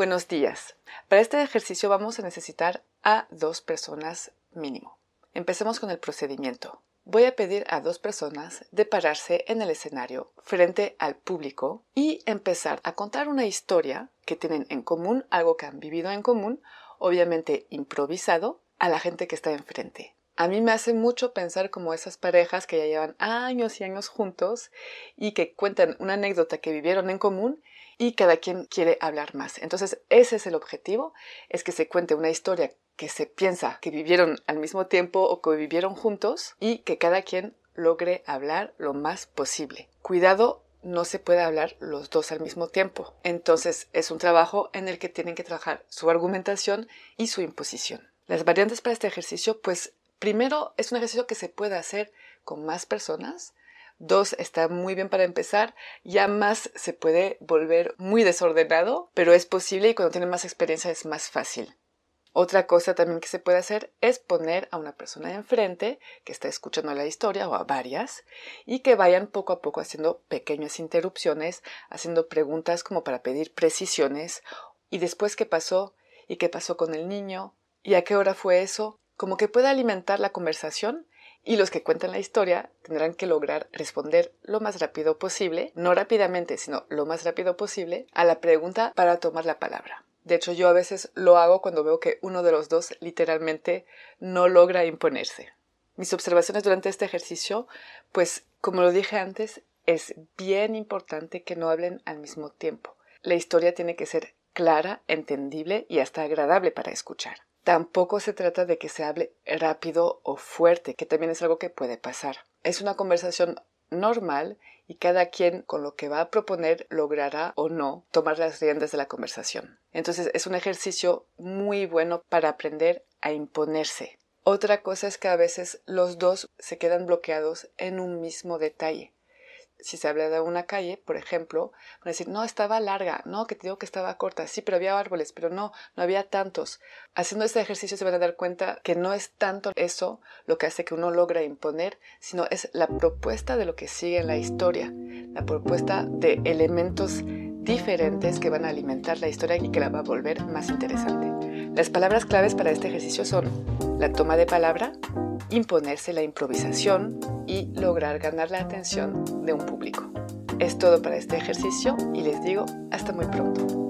Buenos días. Para este ejercicio vamos a necesitar a dos personas mínimo. Empecemos con el procedimiento. Voy a pedir a dos personas de pararse en el escenario frente al público y empezar a contar una historia que tienen en común, algo que han vivido en común, obviamente improvisado, a la gente que está enfrente. A mí me hace mucho pensar como esas parejas que ya llevan años y años juntos y que cuentan una anécdota que vivieron en común y cada quien quiere hablar más. Entonces, ese es el objetivo, es que se cuente una historia que se piensa que vivieron al mismo tiempo o que vivieron juntos y que cada quien logre hablar lo más posible. Cuidado, no se puede hablar los dos al mismo tiempo. Entonces, es un trabajo en el que tienen que trabajar su argumentación y su imposición. Las variantes para este ejercicio, pues primero es un ejercicio que se puede hacer con más personas, Dos, está muy bien para empezar. Ya más se puede volver muy desordenado, pero es posible y cuando tienen más experiencia es más fácil. Otra cosa también que se puede hacer es poner a una persona enfrente que está escuchando la historia o a varias y que vayan poco a poco haciendo pequeñas interrupciones, haciendo preguntas como para pedir precisiones y después qué pasó y qué pasó con el niño y a qué hora fue eso, como que pueda alimentar la conversación y los que cuentan la historia tendrán que lograr responder lo más rápido posible, no rápidamente, sino lo más rápido posible, a la pregunta para tomar la palabra. De hecho, yo a veces lo hago cuando veo que uno de los dos literalmente no logra imponerse. Mis observaciones durante este ejercicio, pues como lo dije antes, es bien importante que no hablen al mismo tiempo. La historia tiene que ser clara, entendible y hasta agradable para escuchar. Tampoco se trata de que se hable rápido o fuerte, que también es algo que puede pasar. Es una conversación normal y cada quien con lo que va a proponer logrará o no tomar las riendas de la conversación. Entonces es un ejercicio muy bueno para aprender a imponerse. Otra cosa es que a veces los dos se quedan bloqueados en un mismo detalle si se habla de una calle, por ejemplo, van a decir, no, estaba larga, no, que te digo que estaba corta, sí, pero había árboles, pero no, no había tantos. Haciendo este ejercicio se van a dar cuenta que no es tanto eso lo que hace que uno logra imponer, sino es la propuesta de lo que sigue en la historia, la propuesta de elementos diferentes que van a alimentar la historia y que la va a volver más interesante. Las palabras claves para este ejercicio son la toma de palabra, imponerse la improvisación y lograr ganar la atención de un público. Es todo para este ejercicio y les digo hasta muy pronto.